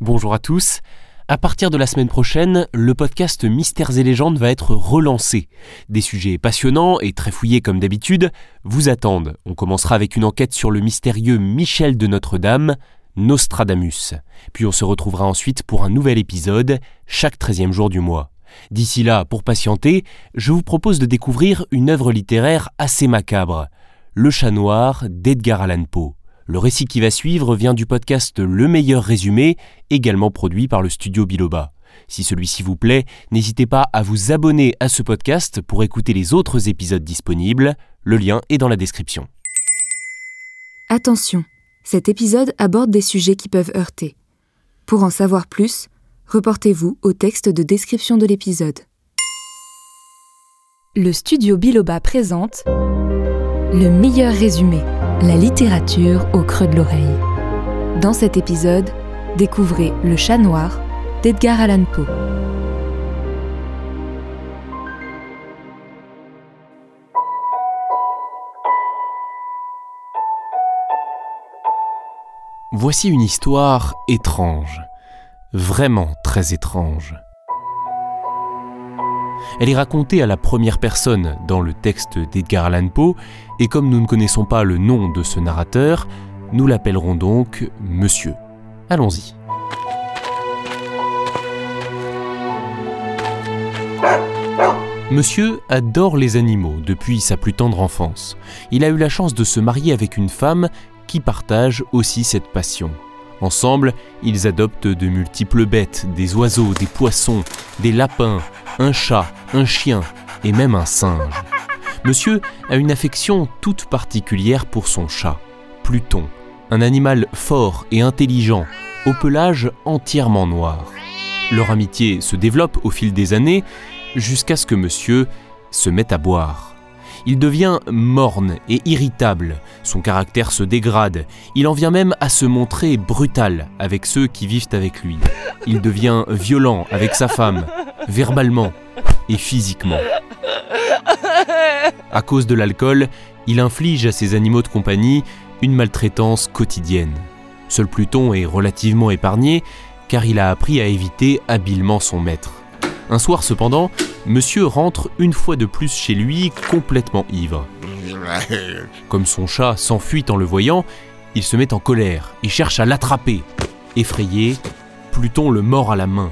Bonjour à tous. À partir de la semaine prochaine, le podcast Mystères et légendes va être relancé. Des sujets passionnants et très fouillés comme d'habitude vous attendent. On commencera avec une enquête sur le mystérieux Michel de Notre-Dame, Nostradamus. Puis on se retrouvera ensuite pour un nouvel épisode, chaque 13e jour du mois. D'ici là, pour patienter, je vous propose de découvrir une œuvre littéraire assez macabre, Le chat noir d'Edgar Allan Poe. Le récit qui va suivre vient du podcast Le meilleur résumé, également produit par le studio Biloba. Si celui-ci vous plaît, n'hésitez pas à vous abonner à ce podcast pour écouter les autres épisodes disponibles. Le lien est dans la description. Attention, cet épisode aborde des sujets qui peuvent heurter. Pour en savoir plus, reportez-vous au texte de description de l'épisode. Le studio Biloba présente Le meilleur résumé la littérature au creux de l'oreille. Dans cet épisode, découvrez Le chat noir d'Edgar Allan Poe. Voici une histoire étrange, vraiment très étrange. Elle est racontée à la première personne dans le texte d'Edgar Allan Poe, et comme nous ne connaissons pas le nom de ce narrateur, nous l'appellerons donc Monsieur. Allons-y. Monsieur adore les animaux depuis sa plus tendre enfance. Il a eu la chance de se marier avec une femme qui partage aussi cette passion. Ensemble, ils adoptent de multiples bêtes, des oiseaux, des poissons, des lapins, un chat, un chien et même un singe. Monsieur a une affection toute particulière pour son chat, Pluton, un animal fort et intelligent, au pelage entièrement noir. Leur amitié se développe au fil des années jusqu'à ce que monsieur se mette à boire. Il devient morne et irritable, son caractère se dégrade, il en vient même à se montrer brutal avec ceux qui vivent avec lui. Il devient violent avec sa femme, verbalement et physiquement. À cause de l'alcool, il inflige à ses animaux de compagnie une maltraitance quotidienne. Seul Pluton est relativement épargné car il a appris à éviter habilement son maître. Un soir cependant, monsieur rentre une fois de plus chez lui complètement ivre. Comme son chat s'enfuit en le voyant, il se met en colère et cherche à l'attraper. Effrayé, Pluton le mord à la main.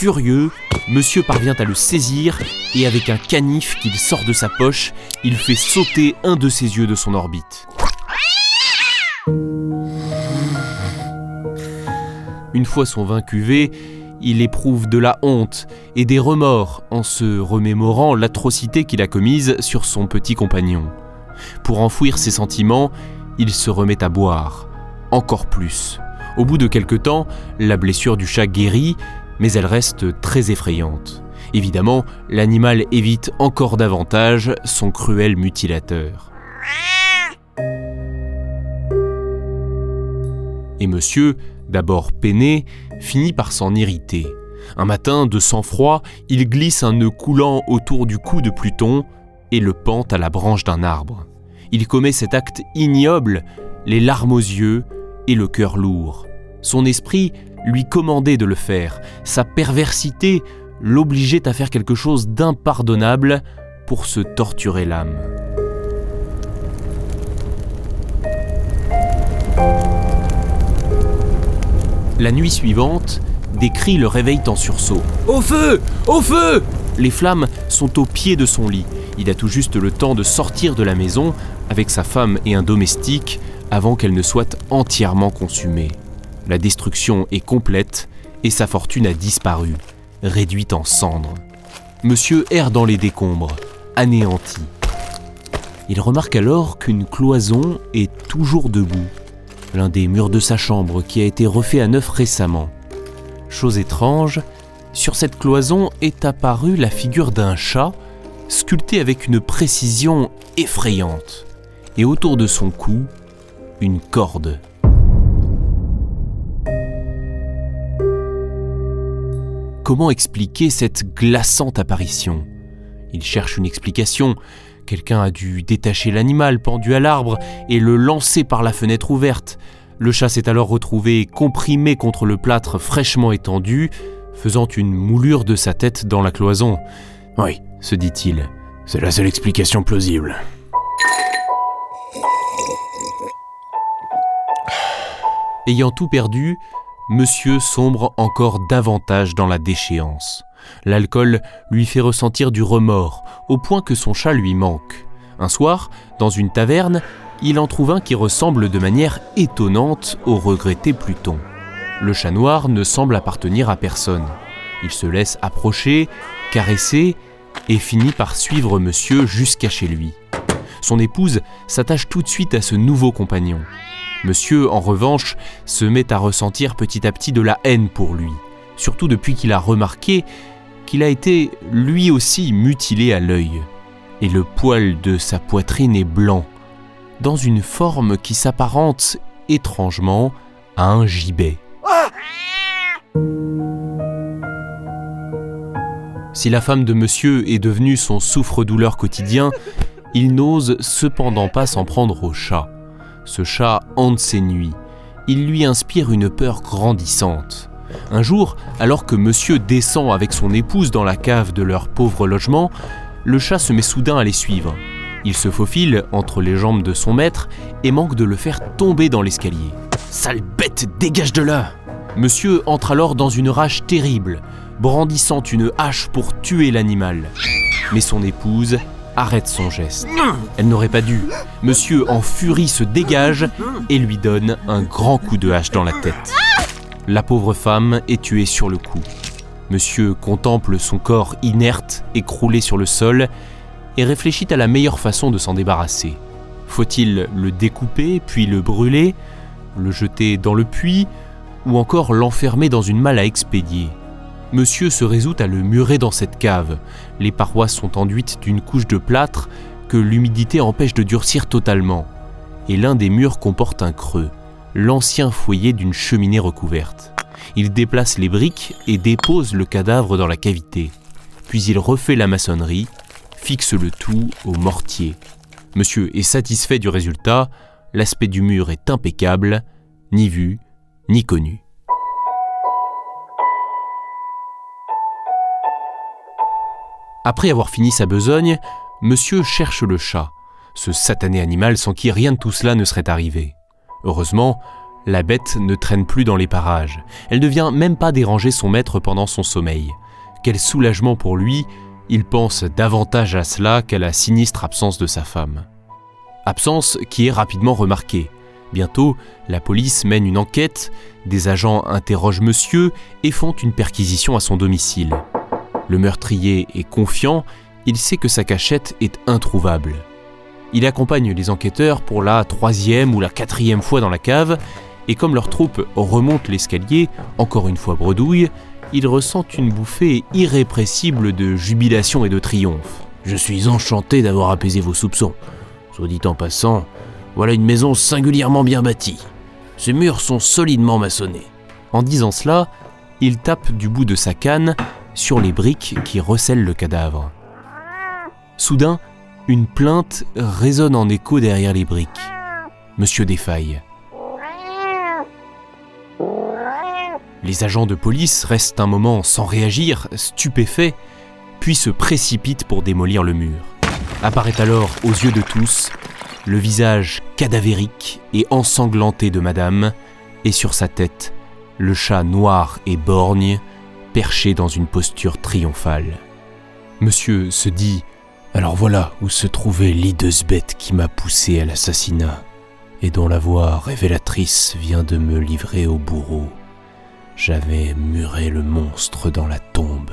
Furieux, monsieur parvient à le saisir et avec un canif qu'il sort de sa poche, il fait sauter un de ses yeux de son orbite. Une fois son vin cuvé, il éprouve de la honte et des remords en se remémorant l'atrocité qu'il a commise sur son petit compagnon. Pour enfouir ses sentiments, il se remet à boire, encore plus. Au bout de quelque temps, la blessure du chat guérit, mais elle reste très effrayante. Évidemment, l'animal évite encore davantage son cruel mutilateur. Et monsieur, d'abord peiné, finit par s'en irriter. Un matin, de sang-froid, il glisse un nœud coulant autour du cou de Pluton et le pend à la branche d'un arbre. Il commet cet acte ignoble, les larmes aux yeux et le cœur lourd. Son esprit lui commandait de le faire, sa perversité l'obligeait à faire quelque chose d'impardonnable pour se torturer l'âme. La nuit suivante, des cris le réveillent en sursaut. Au feu Au feu Les flammes sont au pied de son lit. Il a tout juste le temps de sortir de la maison avec sa femme et un domestique avant qu'elle ne soit entièrement consumée. La destruction est complète et sa fortune a disparu, réduite en cendres. Monsieur erre dans les décombres, anéanti. Il remarque alors qu'une cloison est toujours debout, l'un des murs de sa chambre qui a été refait à neuf récemment. Chose étrange, sur cette cloison est apparue la figure d'un chat, sculpté avec une précision effrayante, et autour de son cou, une corde. Comment expliquer cette glaçante apparition Il cherche une explication. Quelqu'un a dû détacher l'animal pendu à l'arbre et le lancer par la fenêtre ouverte. Le chat s'est alors retrouvé comprimé contre le plâtre fraîchement étendu, faisant une moulure de sa tête dans la cloison. Oui, se dit-il, c'est la seule explication plausible. Ayant tout perdu, monsieur sombre encore davantage dans la déchéance. L'alcool lui fait ressentir du remords, au point que son chat lui manque. Un soir, dans une taverne, il en trouve un qui ressemble de manière étonnante au regretté Pluton. Le chat noir ne semble appartenir à personne. Il se laisse approcher, caresser, et finit par suivre monsieur jusqu'à chez lui. Son épouse s'attache tout de suite à ce nouveau compagnon. Monsieur, en revanche, se met à ressentir petit à petit de la haine pour lui, surtout depuis qu'il a remarqué qu'il a été lui aussi mutilé à l'œil, et le poil de sa poitrine est blanc, dans une forme qui s'apparente étrangement à un gibet. Si la femme de monsieur est devenue son souffre-douleur quotidien, il n'ose cependant pas s'en prendre au chat. Ce chat hante ses nuits. Il lui inspire une peur grandissante. Un jour, alors que monsieur descend avec son épouse dans la cave de leur pauvre logement, le chat se met soudain à les suivre. Il se faufile entre les jambes de son maître et manque de le faire tomber dans l'escalier. Sale bête, dégage de là Monsieur entre alors dans une rage terrible, brandissant une hache pour tuer l'animal. Mais son épouse arrête son geste. Elle n'aurait pas dû. Monsieur en furie se dégage et lui donne un grand coup de hache dans la tête. La pauvre femme est tuée sur le coup. Monsieur contemple son corps inerte écroulé sur le sol et réfléchit à la meilleure façon de s'en débarrasser. Faut-il le découper puis le brûler, le jeter dans le puits ou encore l'enfermer dans une malle à expédier? Monsieur se résout à le murer dans cette cave. Les parois sont enduites d'une couche de plâtre que l'humidité empêche de durcir totalement. Et l'un des murs comporte un creux, l'ancien foyer d'une cheminée recouverte. Il déplace les briques et dépose le cadavre dans la cavité. Puis il refait la maçonnerie, fixe le tout au mortier. Monsieur est satisfait du résultat, l'aspect du mur est impeccable, ni vu, ni connu. Après avoir fini sa besogne, monsieur cherche le chat, ce satané animal sans qui rien de tout cela ne serait arrivé. Heureusement, la bête ne traîne plus dans les parages. Elle ne vient même pas déranger son maître pendant son sommeil. Quel soulagement pour lui, il pense davantage à cela qu'à la sinistre absence de sa femme. Absence qui est rapidement remarquée. Bientôt, la police mène une enquête, des agents interrogent monsieur et font une perquisition à son domicile. Le meurtrier est confiant, il sait que sa cachette est introuvable. Il accompagne les enquêteurs pour la troisième ou la quatrième fois dans la cave, et comme leur troupe remonte l'escalier, encore une fois bredouille, il ressent une bouffée irrépressible de jubilation et de triomphe. Je suis enchanté d'avoir apaisé vos soupçons. Soit dit en passant, voilà une maison singulièrement bien bâtie. Ses murs sont solidement maçonnés. En disant cela, il tape du bout de sa canne sur les briques qui recèlent le cadavre. Soudain, une plainte résonne en écho derrière les briques. Monsieur défaille. Les agents de police restent un moment sans réagir, stupéfaits, puis se précipitent pour démolir le mur. Apparaît alors aux yeux de tous le visage cadavérique et ensanglanté de madame, et sur sa tête, le chat noir et borgne perché dans une posture triomphale. Monsieur se dit Alors voilà où se trouvait l'hideuse bête qui m'a poussé à l'assassinat, et dont la voix révélatrice vient de me livrer au bourreau. J'avais muré le monstre dans la tombe.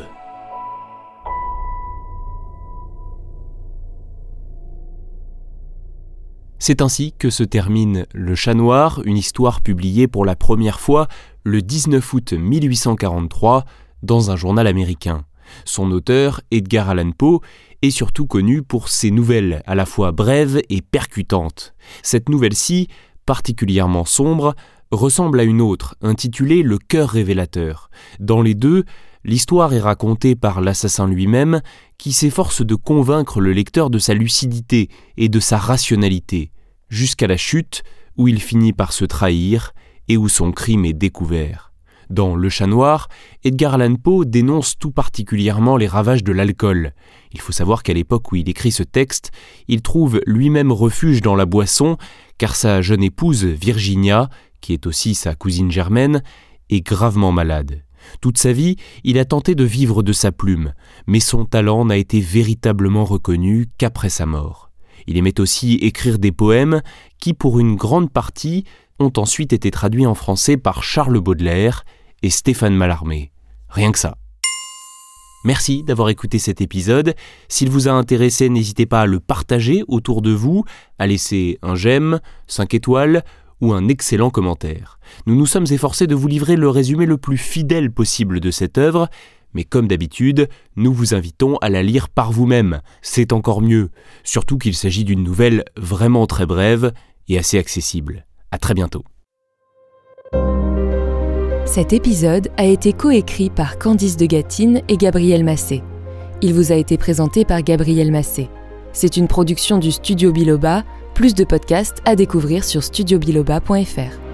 C'est ainsi que se termine Le Chat Noir, une histoire publiée pour la première fois le 19 août 1843 dans un journal américain. Son auteur, Edgar Allan Poe, est surtout connu pour ses nouvelles à la fois brèves et percutantes. Cette nouvelle-ci, particulièrement sombre, ressemble à une autre, intitulée Le cœur révélateur. Dans les deux, l'histoire est racontée par l'assassin lui-même, qui s'efforce de convaincre le lecteur de sa lucidité et de sa rationalité, jusqu'à la chute où il finit par se trahir et où son crime est découvert. Dans Le Chat Noir, Edgar Allan Poe dénonce tout particulièrement les ravages de l'alcool. Il faut savoir qu'à l'époque où il écrit ce texte, il trouve lui-même refuge dans la boisson, car sa jeune épouse, Virginia, qui est aussi sa cousine germaine, est gravement malade. Toute sa vie, il a tenté de vivre de sa plume, mais son talent n'a été véritablement reconnu qu'après sa mort. Il aimait aussi écrire des poèmes qui, pour une grande partie, ont ensuite été traduits en français par Charles Baudelaire et Stéphane Mallarmé. Rien que ça. Merci d'avoir écouté cet épisode. S'il vous a intéressé, n'hésitez pas à le partager autour de vous, à laisser un j'aime, 5 étoiles ou un excellent commentaire. Nous nous sommes efforcés de vous livrer le résumé le plus fidèle possible de cette œuvre, mais comme d'habitude, nous vous invitons à la lire par vous-même. C'est encore mieux, surtout qu'il s'agit d'une nouvelle vraiment très brève et assez accessible. À très bientôt. Cet épisode a été coécrit par Candice de Gatine et Gabriel Massé. Il vous a été présenté par Gabriel Massé. C'est une production du Studio Biloba plus de podcasts à découvrir sur studiobiloba.fr.